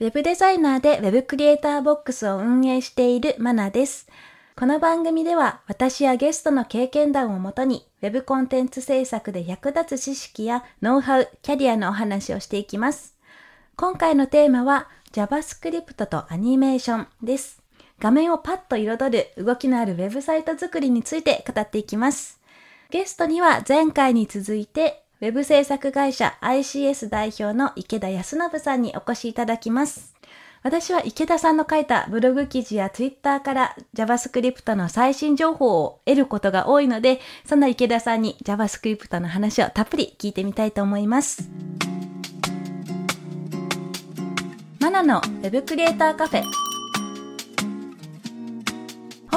ウェブデザイナーでウェブクリエイターボックスを運営しているマナです。この番組では私やゲストの経験談をもとにウェブコンテンツ制作で役立つ知識やノウハウ、キャリアのお話をしていきます。今回のテーマは JavaScript とアニメーションです。画面をパッと彩る動きのあるウェブサイト作りについて語っていきます。ゲストには前回に続いてウェブ制作会社 ICS 代表の池田康信さんにお越しいただきます。私は池田さんの書いたブログ記事や Twitter から JavaScript の最新情報を得ることが多いので、そんな池田さんに JavaScript の話をたっぷり聞いてみたいと思います。マナの Web クリエイターカフェ。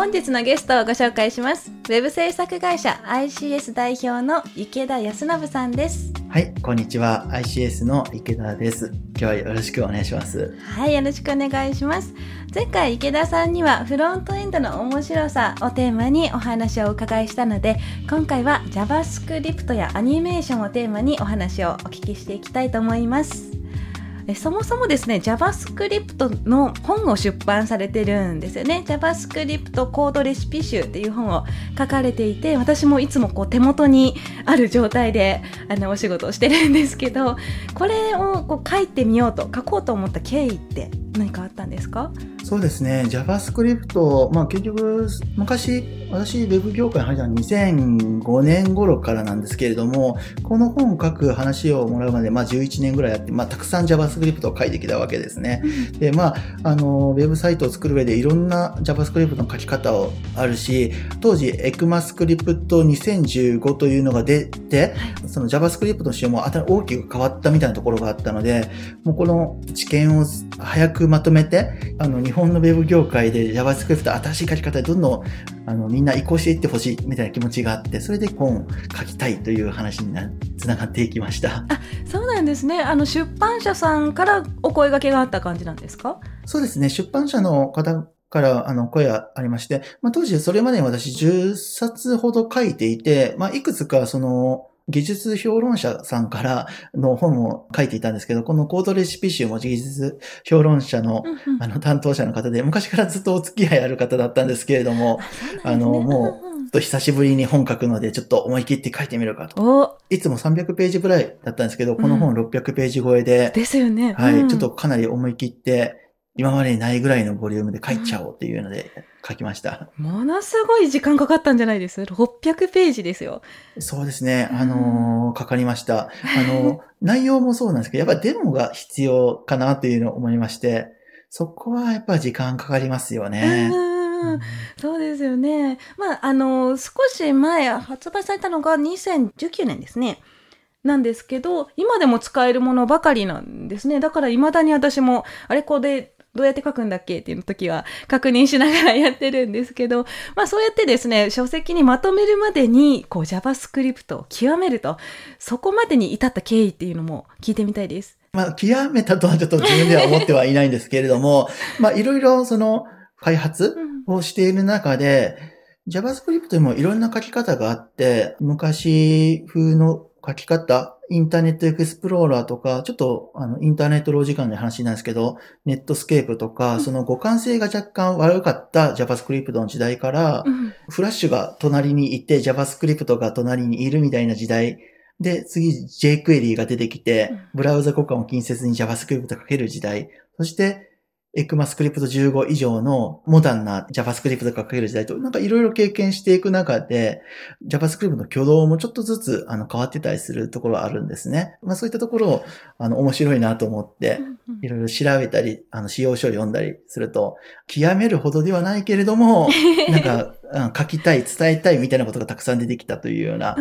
本日のゲストをご紹介します。ウェブ制作会社 ICS 代表の池田康信さんです。はい、こんにちは。ICS の池田です。今日はよろしくお願いします。はい、よろしくお願いします。前回池田さんにはフロントエンドの面白さをテーマにお話をお伺いしたので、今回は JavaScript やアニメーションをテーマにお話をお聞きしていきたいと思います。えそもそもですね JavaScript の本を出版されてるんですよね。JavaScript コードレシピ集っていう本を書かれていて私もいつもこう手元にある状態であのお仕事をしてるんですけどこれをこう書いてみようと書こうと思った経緯って何かあったんですか？そうですね。JavaScript、まあ結局、昔、私、ウェブ業界に入ったのは2005年頃からなんですけれども、この本を書く話をもらうまで、まあ11年ぐらいやって、まあたくさん JavaScript を書いてきたわけですね。で、まあ、あの、ウェブサイトを作る上でいろんな JavaScript の書き方をあるし、当時、ECMAScript 2015というのが出て、その JavaScript の仕様も大きく変わったみたいなところがあったので、もうこの知見を早くまとめて、あの、日本のウェブ業界で JavaScript 新しい書き方でどんどん、あの、みんな移行していってほしいみたいな気持ちがあって、それで本を書きたいという話にな、つながっていきました。そうなんですねあの出版社さんからお声掛けがあった感じなんですか？そうですね。出版社の方から、あの、声がありまして、まあ、当時、それまでに私10冊ほど書いていて、まあ、いくつか、その、技術評論者さんからの本を書いていたんですけど、このコードレシピ集も技術評論者の、あの、担当者の方で、昔からずっとお付き合いある方だったんですけれども、あの、もう、ちょっと久しぶりに本書くので、ちょっと思い切って書いてみるかと。お。いつも300ページぐらいだったんですけど、この本600ページ超えで、ですよね。はい、うん。ちょっとかなり思い切って、今までにないぐらいのボリュームで書いちゃおうっていうので書きました。ものすごい時間かかったんじゃないです？600ページですよそうですね。あのーかかりました。あの、内容もそうなんですけど、やっぱデモが必要かなっていうのを思いまして、そこはやっぱ時間かかりますよね。うんそうですよね。まあ、あの、少し前、発売されたのが2019年ですね。なんですけど、今でも使えるものばかりなんですね。だから未だに私も、あれこれどうやって書くんだっけっていう時は確認しながらやってるんですけど、まあそうやってですね、書籍にまとめるまでに、こう JavaScript を極めると、そこまでに至った経緯っていうのも聞いてみたいです。まあ、極めたとはちょっと自分では思ってはいないんですけれども、まあ、いろいろその、開発をしている中で、JavaScript にもいろんな書き方があって、昔風の書き方、インターネットエクスプローラーとか、ちょっとあのインターネットロー時間の話なんですけど、ネットスケープとか、その互換性が若干悪かった JavaScript の時代から、うん。フラッシュが隣にいて JavaScript が隣にいるみたいな時代。で、次 jQuery が出てきて、ブラウザ交換を近接に JavaScript 書ける時代、そして、ECMAScript 15以上のモダンな JavaScript が書ける時代と、なんかいろいろ経験していく中で、JavaScript の挙動もちょっとずつあの変わってたりするところはあるんですね。まあそういったところをあの面白いなと思って、いろいろ調べたり、あの、使用書を読んだりすると、極めるほどではないけれども、なんか、うん書きたい、伝えたいみたいなことがたくさん出てきたというような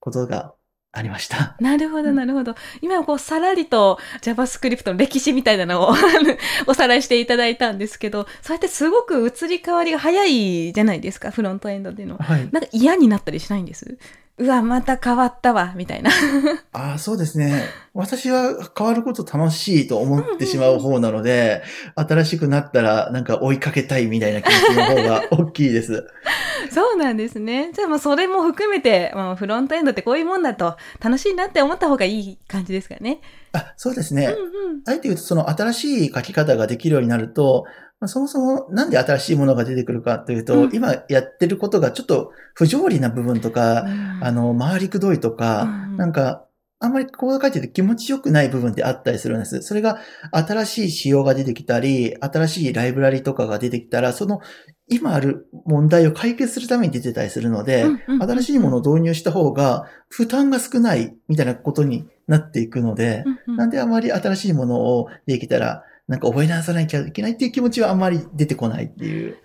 ことがありました。なるほど、なるほど。今、こう、さらりと JavaScript の歴史みたいなのを おさらいしていただいたんですけど、そうやってすごく移り変わりが早いじゃないですか、フロントエンドでの。はい。なんか嫌になったりしないんです？うわ、また変わったわ、みたいな。ああ、そうですね。私は変わること楽しいと思ってしまう方なので、新しくなったらなんか追いかけたいみたいな気持ちの方が大きいです。そうなんですね。じゃあもうそれも含めて、まあ、フロントエンドってこういうもんだと楽しいなって思った方がいい感じですかね。あ、そうですね。うんうん。あえて言うと、その新しい書き方ができるようになると、まあ、そもそもなんで新しいものが出てくるかというと、うん。今やってることがちょっと不条理な部分とか、うん。あの、回りくどいとか、うんなんか、あんまりコード書いてて気持ちよくない部分ってあったりするんです。それが新しい仕様が出てきたり、新しいライブラリとかが出てきたら、その今ある問題を解決するために出てたりするので、新しいものを導入した方が負担が少ないみたいなことになっていくので、なんであまり新しいものをできたら、なんか覚え直さなきゃいけないっていう気持ちはあんまり出てこないっていう。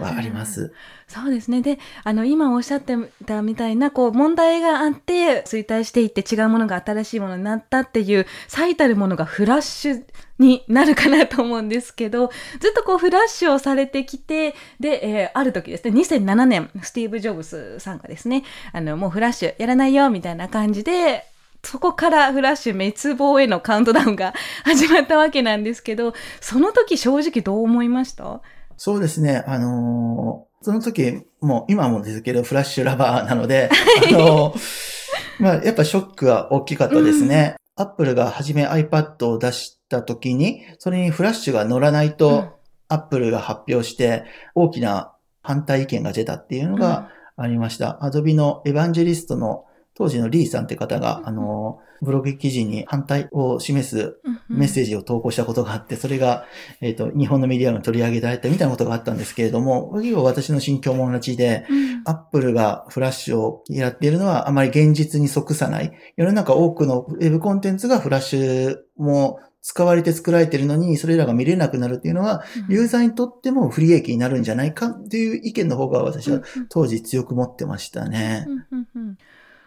はあります。そうですね。で、あの、今おっしゃってたみたいな、こう、問題があって、衰退していって違うものが新しいものになったっていう、最たるものがフラッシュになるかなと思うんですけど、ずっとこう、フラッシュをされてきて、で、えーある時ですね、2007年、スティーブ・ジョブスさんがですね、あの、もうフラッシュやらないよ、みたいな感じで、そこからフラッシュ滅亡へのカウントダウンが始まったわけなんですけど、その時正直どう思いました？そうですね。あのーその時、もう今もですけど、フラッシュラバーなので、あのーまあ、やっぱショックは大きかったですね。アップルが初め iPad を出した時に、それにフラッシュが乗らないと、アップルが発表して、大きな反対意見が出たっていうのがありました。アドビのエヴァンジェリストの当時のリーさんって方が、うんあの、ブログ記事に反対を示すメッセージを投稿したことがあって、それが、えっ、と、日本のメディアに取り上げられたみたいなことがあったんですけれども、私の心境も同じで、うん。アップルがフラッシュをやっているのはあまり現実に即さない。世の中多くのウェブコンテンツがフラッシュも使われて作られているのに、それらが見れなくなるっていうのは、ユーザーにとっても不利益になるんじゃないかっていう意見の方が私は当時強く持ってましたね。うんうんうん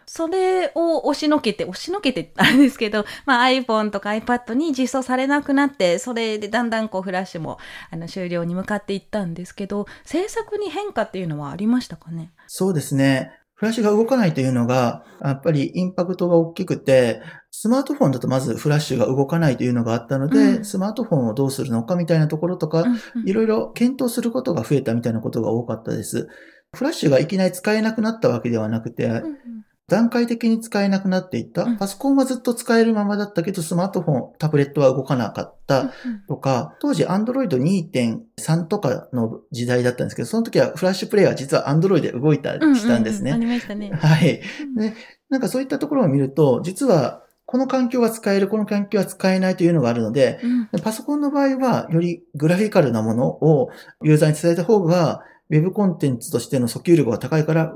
それを押しのけて、押しのけてあれですけど、まあ iPhone とか iPad に実装されなくなって、それでだんだんこうフラッシュもあの終了に向かっていったんですけど、制作に変化っていうのはありましたかね？そうですね。フラッシュが動かないというのが、やっぱりインパクトが大きくて、スマートフォンだとまずフラッシュが動かないというのがあったので、うんスマートフォンをどうするのかみたいなところとか、いろいろ検討することが増えたみたいなことが多かったです。フラッシュがいきなり使えなくなったわけではなくて、うんうん段階的に使えなくなっていった？うん。パソコンはずっと使えるままだったけど、スマートフォン、タブレットは動かなかったとか、当時 Android 2.3とかの時代だったんですけど、その時はフラッシュプレイヤー実は Android で動いたりしたんですね。うううありましたね。はい。なんかそういったところを見ると、実はこの環境は使える、この環境は使えないというのがあるので、うんパソコンの場合は、よりグラフィカルなものをユーザーに伝えた方が、ウェブコンテンツとしての訴求力が高いから、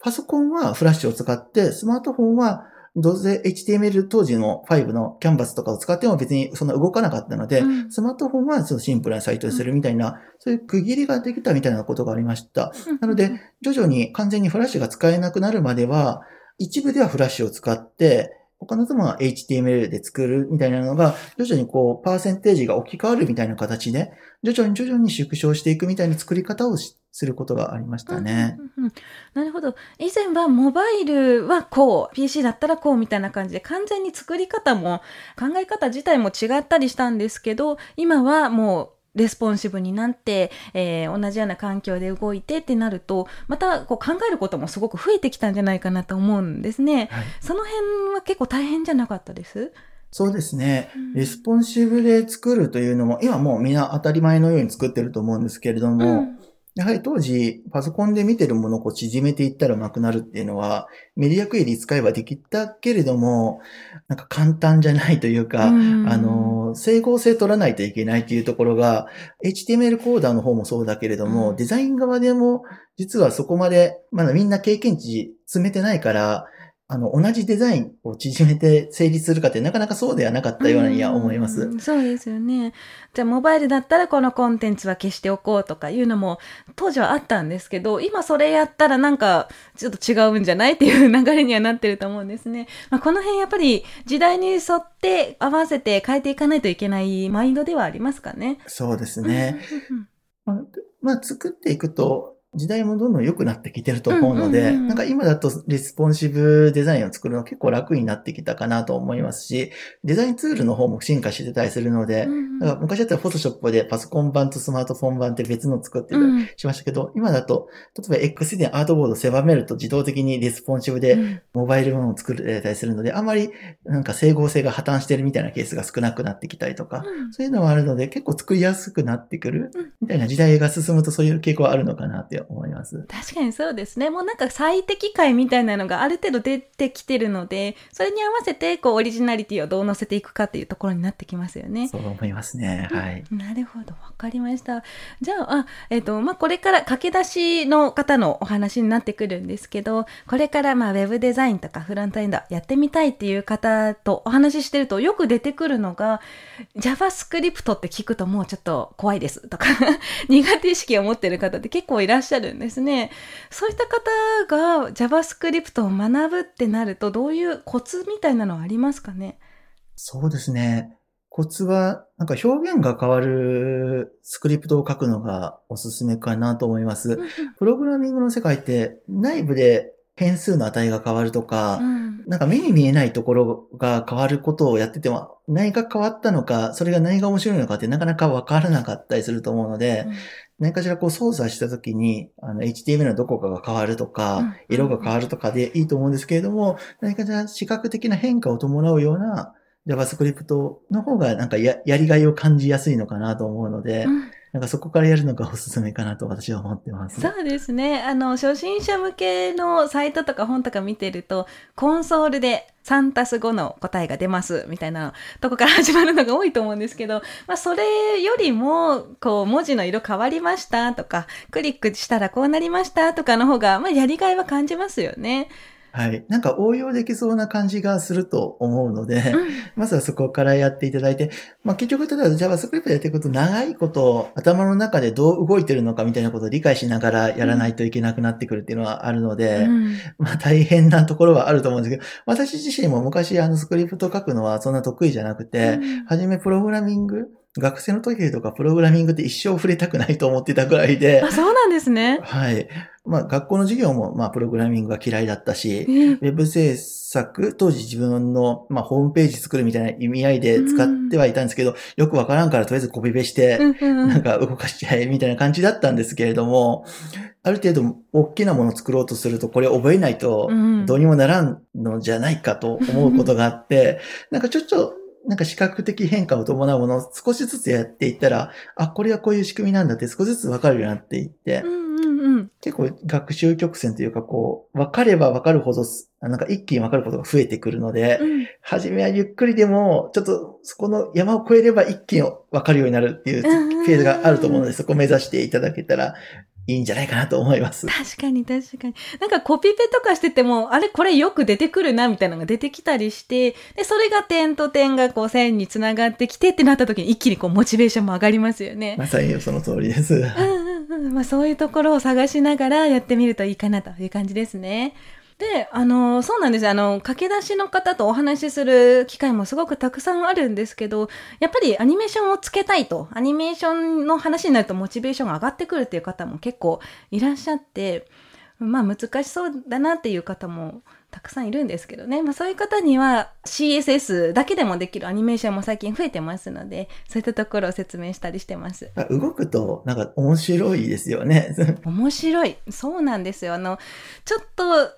パソコンはフラッシュを使って、スマートフォンは、どうせ HTML 当時の5のキャンバスとかを使っても別にそんな動かなかったので、うん。スマートフォンはちょっとシンプルなサイトにするみたいな、そういう区切りができたみたいなことがありました。なので、徐々に完全にフラッシュが使えなくなるまでは、一部ではフラッシュを使って、他のとも HTML で作るみたいなのが、徐々にこう、パーセンテージが置き換わるみたいな形で、徐々に徐々に縮小していくみたいな作り方をすることがありましたね。うんうんうんなるほど。以前はモバイルはこう、PC だったらこうみたいな感じで完全に作り方も考え方自体も違ったりしたんですけど、今はもうレスポンシブになって、えー同じような環境で動いてってなると、またこう考えることもすごく増えてきたんじゃないかなと思うんですね。はい、その辺は結構大変じゃなかったです？そうですねうん。レスポンシブで作るというのも、今もうみんな当たり前のように作ってると思うんですけれども、うんやはり当時、パソコンで見てるものをこう縮めていったらうまくなるっていうのは、メディアクエリ使えばできたけれども、なんか簡単じゃないというか、うん。あの、整合性取らないといけないっていうところが、HTML コーダーの方もそうだけれども、うん。デザイン側でも、実はそこまで、まだみんな経験値詰めてないから、あの、同じデザインを縮めて成立するかってなかなかそうではなかったようには思います。うんそうですよね。じゃあモバイルだったらこのコンテンツは消しておこうとかいうのも当時はあったんですけど、今それやったらなんかちょっと違うんじゃないっていう流れにはなってると思うんですね。まあ、この辺やっぱり時代に沿って合わせて変えていかないといけないマインドではありますかね？そうですね。まあ作っていくと、時代もどんどん良くなってきてると思うので、うんうんうん。なんか今だとレスポンシブデザインを作るの結構楽になってきたかなと思いますし、デザインツールの方も進化してたりするので、うんうん。だから昔だったら Photoshop でパソコン版とスマートフォン版って別の作ってたりうん。しましたけど、今だと、例えば X でアートボードを狭めると自動的にレスポンシブでうん。モバイル版を作れたりするので、あまりなんか整合性が破綻してるみたいなケースが少なくなってきたりとか、うん。そういうのはあるので結構作りやすくなってくるうんみたいな時代が進むとそういう傾向はあるのかなって思います。確かにそうですね。もうなんか最適解みたいなのがある程度出てきてるので、それに合わせてこうオリジナリティをどう乗せていくかっていうところになってきますよね。そう思いますね。はい。なるほど、わかりました。じゃあ、あえっ、と、まあ、これから駆け出しの方のお話になってくるんですけど、これからまあ、ウェブデザインとかフロントエンドやってみたいっていう方とお話ししてるとよく出てくるのが、JavaScript って聞くともうちょっと怖いですとか、苦手意識を持ってる方って結構いらっしゃるんですね。そういった方が JavaScript を学ぶってなると、どういうコツみたいなのはありますかね？そうですね。コツは、なんか表現が変わるスクリプトを書くのがおすすめかなと思います。プログラミングの世界って内部で変数の値が変わるとか、うんなんか目に見えないところが変わることをやってても、何が変わったのか、それが何が面白いのかってなかなかわからなかったりすると思うので、何かしらこう操作したときに、あの、HTML のどこかが変わるとうん。か、色が変わるとかでいいと思うんですけれども、何かしら視覚的な変化を伴うような JavaScript の方がなんかややりがいを感じやすいのかなと思うので、うんなんかそこからやるのがおすすめかなと私は思ってます。そうですね。あの、初心者向けのサイトとか本とか見てると、コンソールで3たす5の答えが出ますみたいなとこから始まるのが多いと思うんですけど、まあ、それよりも、こう、文字の色変わりましたとか、クリックしたらこうなりましたとかの方が、まあ、やりがいは感じますよね。はい。なんか応用できそうな感じがすると思うので、うん。まずはそこからやっていただいて、まあ結局、ただ JavaScript やっていくと長いこと頭の中でどう動いてるのかみたいなことを理解しながらやらないといけなくなってくるっていうのはあるので、うん。まあ大変なところはあると思うんですけど、私自身も昔あのスクリプト書くのはそんな得意じゃなくて、うん。はじめプログラミング、学生の時とかプログラミングって一生触れたくないと思ってたぐらいであ、、そうなんですね。はい。まあ学校の授業もまあプログラミングが嫌いだったし、えウェブ制作、当時自分の、まあ、ホームページ作るみたいな意味合いで使ってはいたんですけど、よくわからんからとりあえずコピペして、うんうんうんなんか動かしちゃえみたいな感じだったんですけれども、ある程度大きなものを作ろうとすると、これ覚えないとうんどうにもならんのじゃないかと思うことがあって、なんかちょっと、なんか視覚的変化を伴うものを少しずつやっていったら、あ、これはこういう仕組みなんだって少しずつわかるようになっていって、うんうんうん。結構学習曲線というかこう、分かれば分かるほど、なんか一気に分かることが増えてくるので、うんはじめはゆっくりでも、ちょっとそこの山を越えれば一気に分かるようになるっていううんフェーズがあると思うので、そこを目指していただけたらいいんじゃないかなと思います。確かに確かに。なんかコピペとかしてても、あれこれよく出てくるなみたいなのが出てきたりして、で、それが点と点がこう線につながってきてってなった時に一気にこうモチベーションも上がりますよね。まさにその通りです。うんうんうん。まあそういうところを探しながらやってみるといいかなという感じですね。で、あの、そうなんですよ。あの、駆け出しの方とお話しする機会もすごくたくさんあるんですけど、やっぱりアニメーションをつけたいと、アニメーションの話になるとモチベーションが上がってくるっていう方も結構いらっしゃって、まあ難しそうだなっていう方もたくさんいるんですけどね。まあそういう方には CSS だけでもできるアニメーションも最近増えてますので、そういったところを説明したりしてます。動くとなんか面白いですよね。面白い。そうなんですよ。あの、ちょっと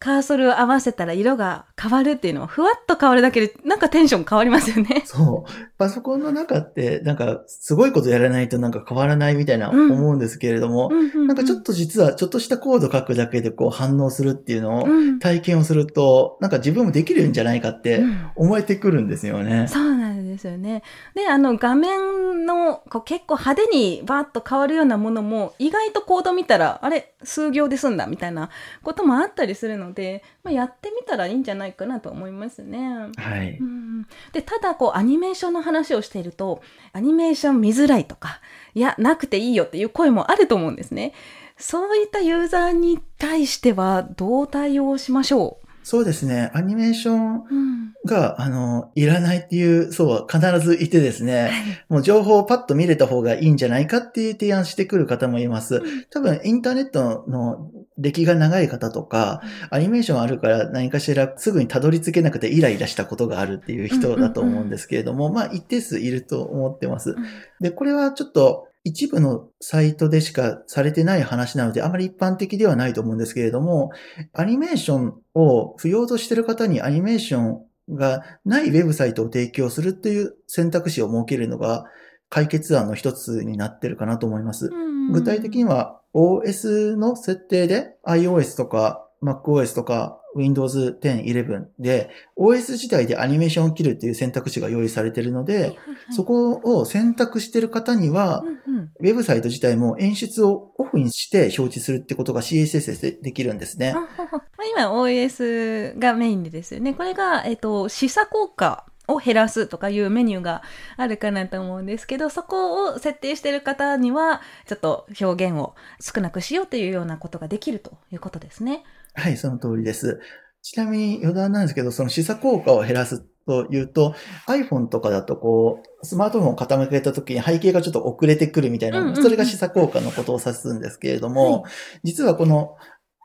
カーソルを合わせたら色が変わるっていうのは、ふわっと変わるだけで、なんかテンション変わりますよね。そう。パソコンの中ってなんかすごいことやらないとなんか変わらないみたいなうん思うんですけれども、ななんかちょっと実はちょっとしたコード書くだけでこう反応するっていうのをうん体験をすると、なんか自分もできるんじゃないかってうん思えてくるんですよね。そうなんですよね。で、あの画面のこう結構派手にバーッと変わるようなものも意外とコード見たら、あれ、数行で済んだみたいなこともあったりするのので、まあ、やってみたらいいんじゃないかなと思いますね。はい。うん、でただこうアニメーションの話をしているとアニメーション見づらいとかいやなくていいよっていう声もあると思うんですね。そういったユーザーに対してはどう対応しましょそうですね。アニメーションう、うん、が、あの、いらないっていう層は必ずいてですね、もう情報をパッと見れた方がいいんじゃないかっていう提案してくる方もいます。多分、インターネットの歴が長い方とか、アニメーションあるから何かしらすぐにたどり着けなくてイライラしたことがあるっていう人だと思うんですけれども、まあ一定数いると思ってます。で、これはちょっと一部のサイトでしかされてない話なので、あまり一般的ではないと思うんですけれども、アニメーションを不要としている方にアニメーションがないウェブサイトを提供するっていう選択肢を設けるのが解決案の一つになってるかなと思います。具体的には OS の設定で iOS とか MacOS とか Windows 10、11で OS 自体でアニメーションを切るっていう選択肢が用意されているので、そこを選択している方には、ウェブサイト自体も演出をオフにして表示するってことが CSS でできるんですね。今 OS がメインでですよね。これが、えっと、示唆効果を減らすとかいうメニューがあるかなと思うんですけど、そこを設定している方には、ちょっと表現を少なくしようというようなことができるということですね。はい、その通りです。ちなみに余談なんですけど、その示唆効果を減らすというと、iPhone とかだとこう、スマートフォンを傾けた時に背景がちょっと遅れてくるみたいな、それが示唆効果のことを指すんですけれども、は実はこの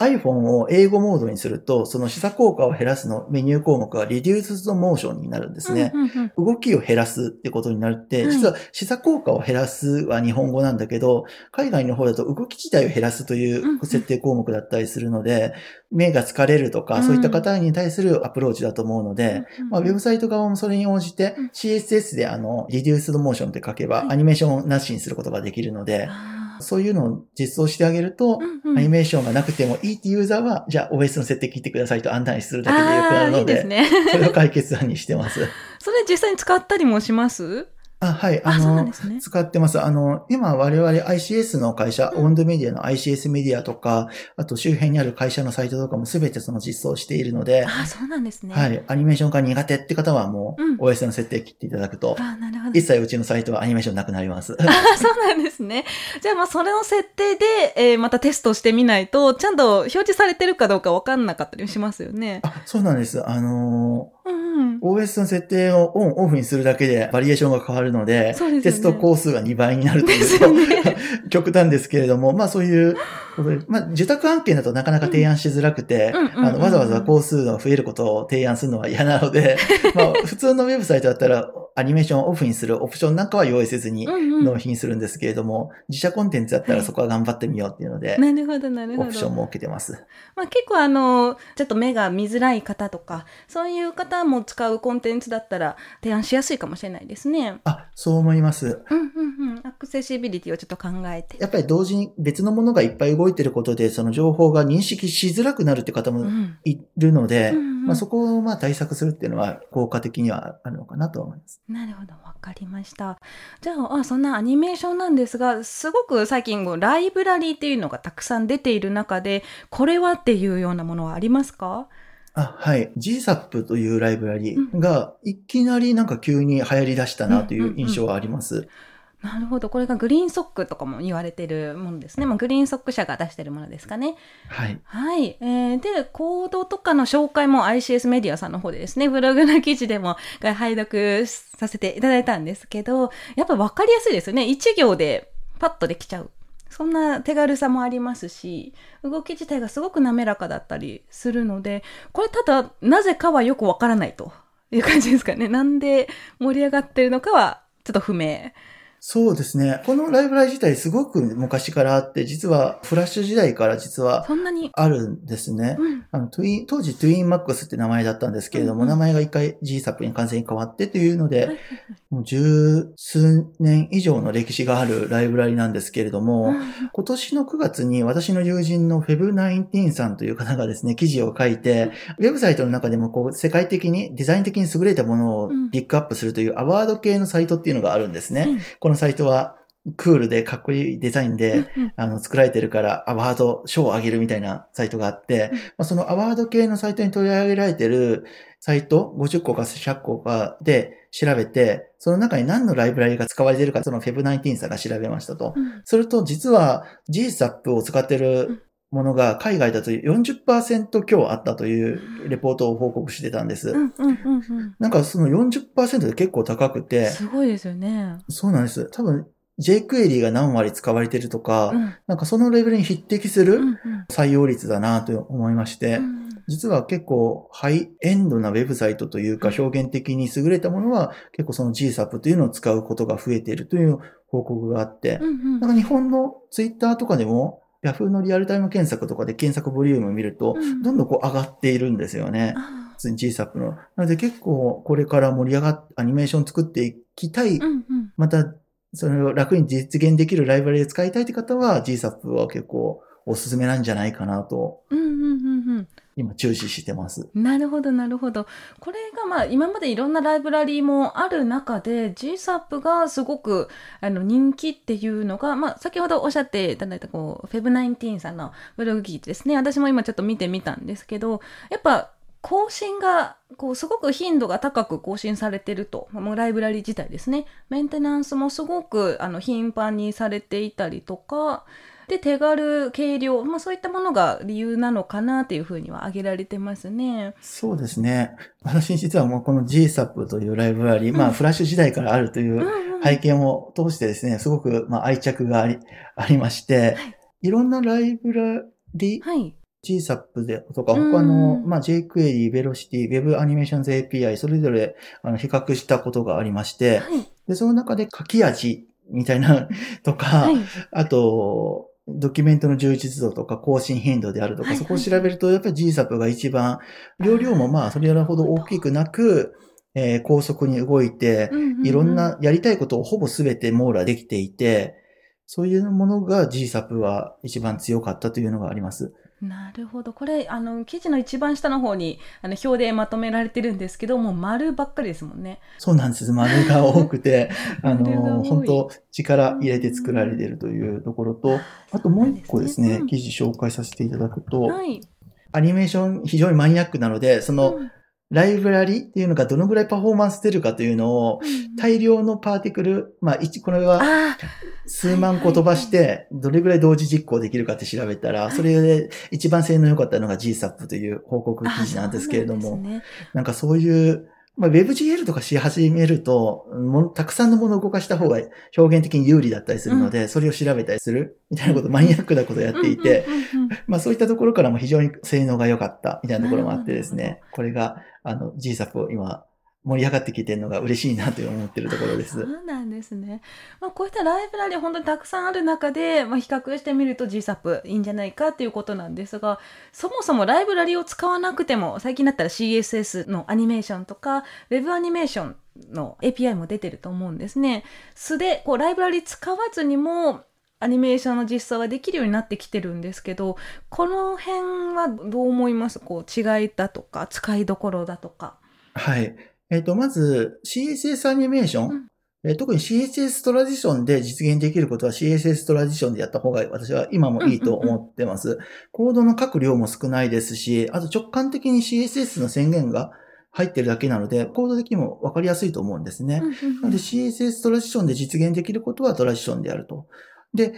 iPhone を英語モードにすると、その示唆効果を減らすのメニュー項目が Reduced Motion になるんですね。うんうんうん動きを減らすってことになるって、はい。実は示唆効果を減らすは日本語なんだけど、海外の方だと動き自体を減らすという設定項目だったりするので、目が疲れるとか、うん。そういった方に対するアプローチだと思うので、まあ、ウェブサイト側もそれに応じてうん。CSS であの、Reduced Motion って書けばはい。アニメーションをなしにすることができるので、あそういうのを実装してあげるとー、うんうんアニメーションがなくてもいいっていうユーザーは、じゃあ OS の設定切ってくださいと案内するだけでよくなるので、いですね。それを解決案にしてます。それ実際に使ったりもします？あ、はい。あ、ので、すね。使ってます。あの、今我々 ICS の会社、うんオンドメディアの ICS メディアとか、あと周辺にある会社のサイトとかもすべてその実装しているので、あ、そうなんですね。はい。アニメーションが苦手って方はもう OS の設定切っていただくと、あ、なるほど。一切うちのサイトはアニメーションなくなります。あそうなんですね。じゃあ、まあ、それの設定で、えーまたテストしてみないと、ちゃんと表示されてるかどうかわかんなかったりしますよね。あ、そうなんです。あのうんうん。ー OS の設定をオン、オフにするだけでバリエーションが変わるので、でねテスト工数が2倍になるというと、よね。極端ですけれども、まあそういうまあ受託案件だとなかなか提案しづらくて、あのわざわざ工数が増えることを提案するのは嫌なので、まあ普通のウェブサイトだったらアニメーションをオフにするオプションなんかは用意せずにうんうん納品するんですけれども、自社コンテンツだったらそこは頑張ってみようっていうので、なるほど、なるほど。オプション設けてます。まあ、結構あの、ちょっと目が見づらい方とか、そういう方も使うコンテンツだったら提案しやすいかもしれないですね。あ、そう思います。うんうんうん。アクセシビリティをちょっと考えて。やっぱり同時に別のものがいっぱい動いてることで、その情報が認識しづらくなるって方もうん。いるので、うんうんまあそこをまあ対策するっていうのは効果的にはあるのかなと思います。なるほど、わかりました。じゃあ、あそんなアニメーションなんですが、すごく最近こう、ライブラリーっていうのがたくさん出ている中で、これはっていうようなものはありますか？あ、はい。GSAP というライブラリが、いきなりなんか急に流行り出したなという印象はあります。なるほど。これがグリーンソックとかも言われてるものですね。まあ、グリーンソック社が出してるものですかね。はい。はい。えー、で、コードとかの紹介も ICS メディアさんの方でですね、ブログの記事でも拝読させていただいたんですけど、やっぱ分かりやすいですよね。一行でパッとできちゃう。そんな手軽さもありますし、動き自体がすごく滑らかだったりするので、これただ、なぜかはよくわからないという感じですかね。なんで盛り上がってるのかは、ちょっと不明。そうですね。このライブラリ自体すごく昔からあって、実はフラッシュ時代から実は。あるんですね。うん。あの、トゥイン、当時 TwinMax って名前だったんですけれども、うんうん名前が一回 GSAP に完全に変わってというので、もう十数年以上の歴史があるライブラリなんですけれども、はい今年の9月に私の友人の Feb19 さんという方がですね、記事を書いて、ウェブサイトの中でもこう世界的にデザイン的に優れたものをピックアップするというアワード系のサイトっていうのがあるんですね。うんこのサイトはクールでかっこいいデザインで、うんあの、作られてるから、アワード、賞をあげるみたいなサイトがあって、うん。まあ、そのアワード系のサイトに取り上げられてるサイト、50個か100個かで調べて、その中に何のライブラリが使われてるか、その Feb19 さんが調べましたと。うん。すると、実は GSAP を使ってるものが海外だと40%強あったというレポートを報告してたんです。うんうんうんうん。なんかその40%で結構高くて、すごいですよね。そうなんです。多分 jQuery が何割使われてるとか、うん。なんかそのレベルに匹敵するうんうん。採用率だなと思いまして、うん。実は結構ハイエンドなウェブサイトというか表現的に優れたものは結構その GSAP というのを使うことが増えているという報告があって、うんうん。なんか日本のツイッターとかでも Yahoo のリアルタイム検索とかで検索ボリュームを見ると、うん。どんどんこう上がっているんですよね。あ普通に GSAP の。なので結構これから盛り上がっアニメーション作っていきたい。ーうんうん。また、それを楽に実現できるライブラリで使いたいって方は GSAP は結構おすすめなんじゃないかなと、うんうんうんうん今注視してます。なるほどなるほど。これがまあ今までいろんなライブラリーもある中で GSAP がすごくあの人気っていうのが、まあ、先ほどおっしゃっていただいたこう Feb19 さんのブログ記事ですね。私も今ちょっと見てみたんですけどやっぱ更新がこうすごく頻度が高く更新されてると。もうライブラリー自体ですね。メンテナンスもすごくあの頻繁にされていたりとかで手軽軽量、まあ、そういったものが理由なのかなというふうには挙げられてますね。そうですね。私実はもうこの GSAP というライブラリ、まあフラッシュ時代からあるといううんうん背景も通してですね、すごくまあ愛着があり、ありまして、いろんなライブラリ、はい。GSAP でとか、うん他の、まあ、jQuery、Velocity、Web Animations API、それぞれあの比較したことがありまして、はい。で、その中で書き味みたいなとか、はい。あと、ドキュメントの充実度とか更新頻度であるとか、はいそこを調べると、やっぱり GSAP が一番、容量もまあ、それほど大きくなく、えー高速に動いて、いろんなやりたいことをほぼ全て網羅できていて、そういうものが GSAP は一番強かったというのがあります。なるほど。これ、あの、記事の一番下の方に、あの、表でまとめられてるんですけど、もう丸ばっかりですもんね。そうなんです。丸が多くて、あの、本当力入れて作られているというところと、あともう一個ですね、記事紹介させていただくと、はい。アニメーション非常にマニアックなので、そのうんライブラリっていうのがどのぐらいパフォーマンス出るかというのを、大量のパーティクル、まあ、一これはあ数万個飛ばして、どれぐらい同時実行できるかって調べたら、それで一番性能良かったのが GSAP という報告記事なんですけれども、なんかそういう、まあ、WebGL とかし始めると、もたくさんのものを動かした方が表現的に有利だったりするので、それを調べたりするみたいなこと、マニアックなことをやっていて、うんうんうんうんまあそういったところからも非常に性能が良かったみたいなところもあってですね、これが、あの、GSAP を今盛り上がってきてるのが嬉しいなと思ってるところです。そうなんですね。まあ、こういったライブラリ本当にたくさんある中で、まあ、比較してみると GSAP いいんじゃないかっていうことなんですが、そもそもライブラリを使わなくても、最近だったら CSS のアニメーションとか、Web アニメーションの API も出てると思うんですね。素で、こう、ライブラリ使わずにも、アニメーションの実装ができるようになってきてるんですけど、この辺はどう思います？こう、違いだとか、使いどころだとか。はい。えっ、と、まず CSS アニメーション、うんえー特に CSS トラジションで実現できることは CSS トラジションでやった方が私は今もいいと思ってます。コードの書く量も少ないですし、あと直感的に CSS の宣言が入ってるだけなので、コード的にもわかりやすいと思うんですね。なので CSS トラジションで実現できることはトラジションであると。で、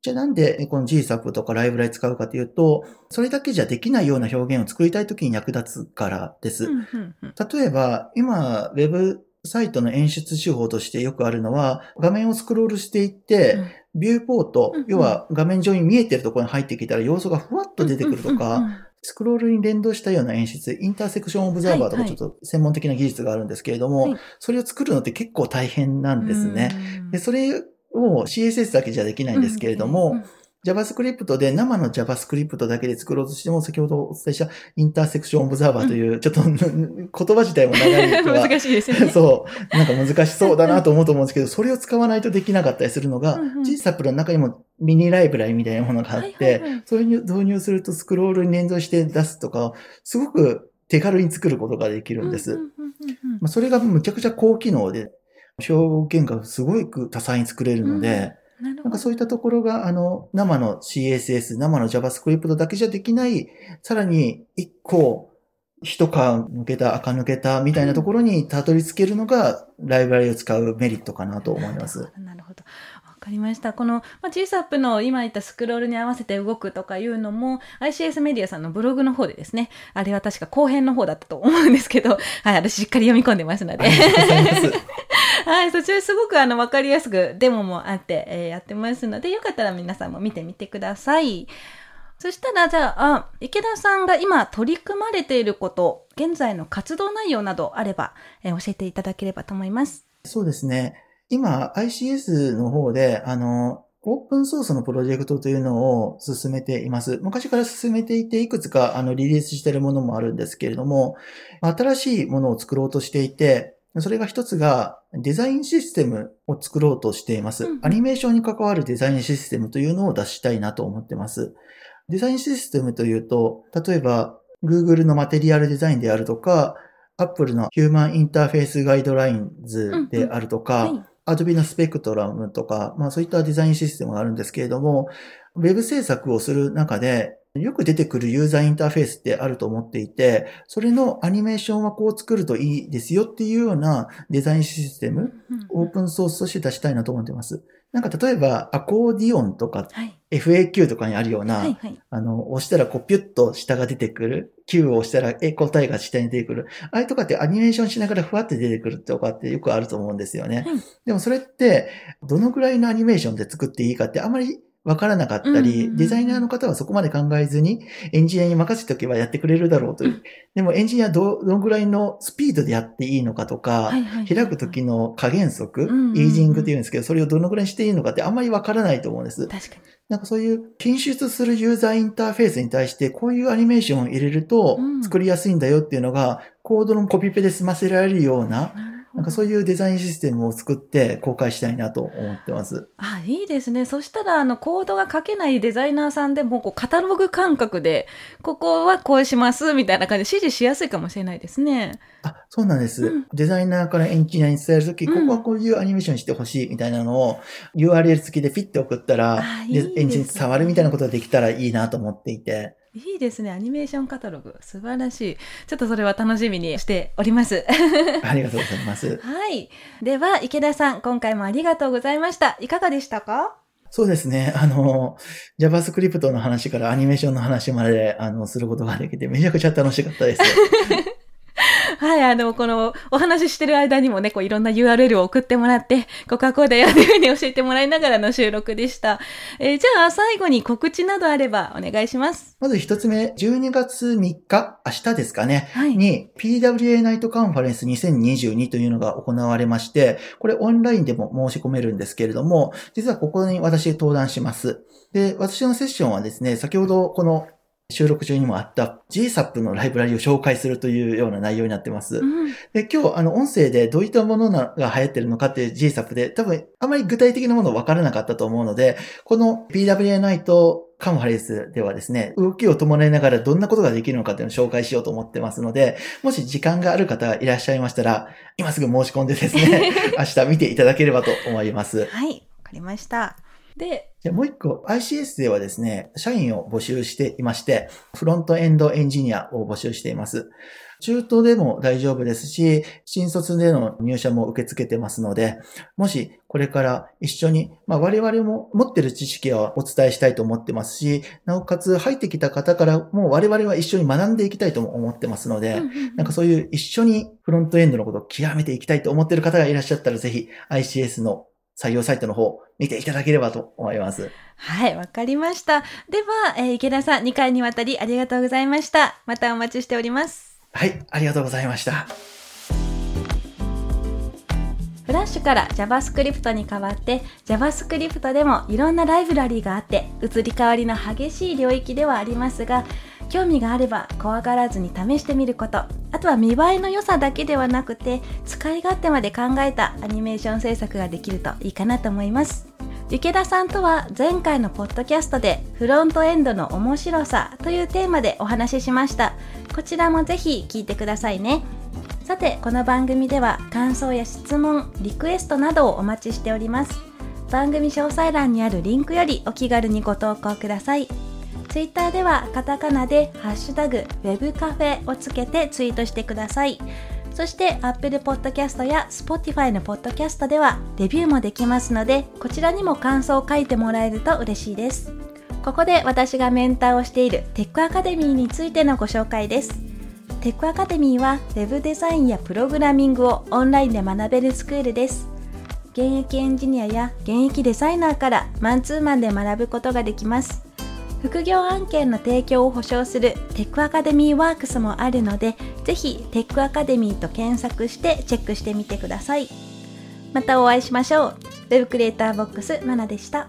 じゃあなんでこの GSAP とかライブラリ使うかというと、それだけじゃできないような表現を作りたいときに役立つからです。うんうんうん。例えば、今、ウェブサイトの演出手法としてよくあるのは、画面をスクロールしていって、ビューポート、うんうん。要は画面上に見えてるところに入ってきたら要素がふわっと出てくるとか、うんうんうん。スクロールに連動したような演出、インターセクションオブザーバーとかはいはい。ちょっと専門的な技術があるんですけれども、はい。それを作るのって結構大変なんですね。うん。で、それを CSS だけじゃできないんですけれども、JavaScript で生の JavaScript だけで作ろうとしても、先ほどお伝えしたインターセクションオブザーバーという、ちょっと言葉自体も長いのは難しいですよね。そう。なんか難しそうだなと思うと思うんですけど、それを使わないとできなかったりするのが GSAP の中にもミニライブラリみたいなものがあっはいてそれに導入するとスクロールに連動して出すとか、すごく手軽に作ることができるんです。それがむちゃくちゃ高機能で、表現がすごく多彩に作れるので、なるほど。なんかそういったところが、あの、生の CSS、生の JavaScript だけじゃできない、さらに一個、一皮抜けた、垢抜けたみたいなところにたどり着けるのが、ライブラリを使うメリットかなと思います。なるほど。なるほどわかりました。この、まあ、GSAP の今言ったスクロールに合わせて動くとかいうのも、ICS メディアさんのブログの方でですね、あれは確か後編の方だったと思うんですけど、はい、私しっかり読み込んでますので。はい、そちらすごくあの、わかりやすくデモもあって、えーやってますので、よかったら皆さんも見てみてください。そしたら、じゃあ、あ池田さんが今取り組まれていること、現在の活動内容などあれば、えー教えていただければと思います。そうですね。今、ICS の方で、あの、オープンソースのプロジェクトというのを進めています。昔から進めていて、いくつかあのリリースしているものもあるんですけれども、新しいものを作ろうとしていて、それが一つがデザインシステムを作ろうとしていますうんうん。アニメーションに関わるデザインシステムというのを出したいなと思ってます。デザインシステムというと、例えば Google のマテリアルデザインであるとか、Apple のヒューマンインターフェースガイドラインズであるとか、はい。Adobe のスペクトラムとか、まあそういったデザインシステムがあるんですけれども、ウェブ制作をする中で、よく出てくるユーザーインターフェースってあると思っていて、それのアニメーションはこう作るといいですよっていうようなデザインシステム、オープンソースとして出したいなと思ってます。なんか例えば、アコーディオンとかはい。FAQ とかにあるような、はい。はい。あの、押したらこうピュッと下が出てくる。Q を押したらえ答えが下に出てくる。ああいうとかってアニメーションしながらふわって出てくるとかってよくあると思うんですよね。はいでもそれって、どのくらいのアニメーションで作っていいかってあまりわからなかったり、うんうんうんデザイナーの方はそこまで考えずに、エンジニアに任せておけばやってくれるだろうという。でもエンジニアどどのくらいのスピードでやっていいのかとか、開く時の加減速、イージングって言うんですけど、それをどのくらいにしていいのかってあんまりわからないと思うんです。確かに。なんかそういう品質するユーザーインターフェースに対してこういうアニメーションを入れるとうん作りやすいんだよっていうのが、コードのコピペで済ませられるような、なんかそういうデザインシステムを作って公開したいなと思ってます。あ、いいですね。そしたら、あの、コードが書けないデザイナーさんでも、こう、カタログ感覚で、ここはこうします、みたいな感じで指示しやすいかもしれないですね。あ、そうなんです。うんデザイナーからエンジニアに伝えるとき、うんここはこういうアニメーションしてほしいみたいなのを URL 付きでピッて送ったらあ、いいねエンジンに伝わるみたいなことができたらいいなと思っていて。いいですね。アニメーションカタログ。素晴らしい。ちょっとそれは楽しみにしております。ありがとうございます。はい。では、池田さん、今回もありがとうございました。いかがでしたか？そうですね。あの、JavaScript の話からアニメーションの話まで、あの、することができて、めちゃくちゃ楽しかったです。はい、あの、この、お話ししてる間にもね、こう、いろんな URL を送ってもらって、ここはこうだよっていうふうに教えてもらいながらの収録でした。えーじゃあ、最後に告知などあればお願いします。まず一つ目、12月3日、明日ですかね。はい。に PWA ナイトカンファレンス2022というのが行われまして、これオンラインでも申し込めるんですけれども、実はここに私登壇します。で、私のセッションはですね、先ほどこの収録中にもあった GSAP のライブラリを紹介するというような内容になってます。うんで、今日、あの、音声でどういったものが流行ってるのかっていう GSAP で、多分、あまり具体的なもの分からなかったと思うので、この PWA ナイトカンファレンスではですね、動きを伴いながらどんなことができるのかっていうのを紹介しようと思ってますので、もし時間がある方いらっしゃいましたら、今すぐ申し込んでですね、明日見ていただければと思います。はい、わかりました。で、じゃあもう一個、ICS ではですね、社員を募集していまして、フロントエンドエンジニアを募集しています。中途でも大丈夫ですし、新卒での入社も受け付けてますので、もしこれから一緒に、まあ我々も持ってる知識はお伝えしたいと思ってますし、なおかつ入ってきた方からも我々は一緒に学んでいきたいとも思ってますので、なんかそういう一緒にフロントエンドのことを極めていきたいと思っている方がいらっしゃったら、ぜひ ICS の採用サイトの方見ていただければと思います。はい、わかりました。では、えー池田さん、2回にわたりありがとうございました。またお待ちしております。はい、ありがとうございました。フラッシュから JavaScript に変わって JavaScript でもいろんなライブラリがあって移り変わりの激しい領域ではありますが興味があれば怖がらずに試してみること。あとは見栄えの良さだけではなくて使い勝手まで考えたアニメーション制作ができるといいかなと思います。池田さんとは前回のポッドキャストでフロントエンドの面白さというテーマでお話ししました。こちらもぜひ聞いてくださいね。さてこの番組では感想や質問リクエストなどをお待ちしております。番組詳細欄にあるリンクよりお気軽にご投稿ください。ツイッターではカタカナでハッシュタグウェブカフェをつけてツイートしてください。そして Apple Podcast や Spotify の Podcast ではレビューもできますのでこちらにも感想を書いてもらえると嬉しいです。ここで私がメンターをしているテックアカデミーについてのご紹介です。テックアカデミーは Web デザインやプログラミングをオンラインで学べるスクールです。現役エンジニアや現役デザイナーからマンツーマンで学ぶことができます。副業案件の提供を保証するテックアカデミーワークスもあるので、ぜひテックアカデミーと検索してチェックしてみてください。またお会いしましょう。Web クリエイターボックスマナでした。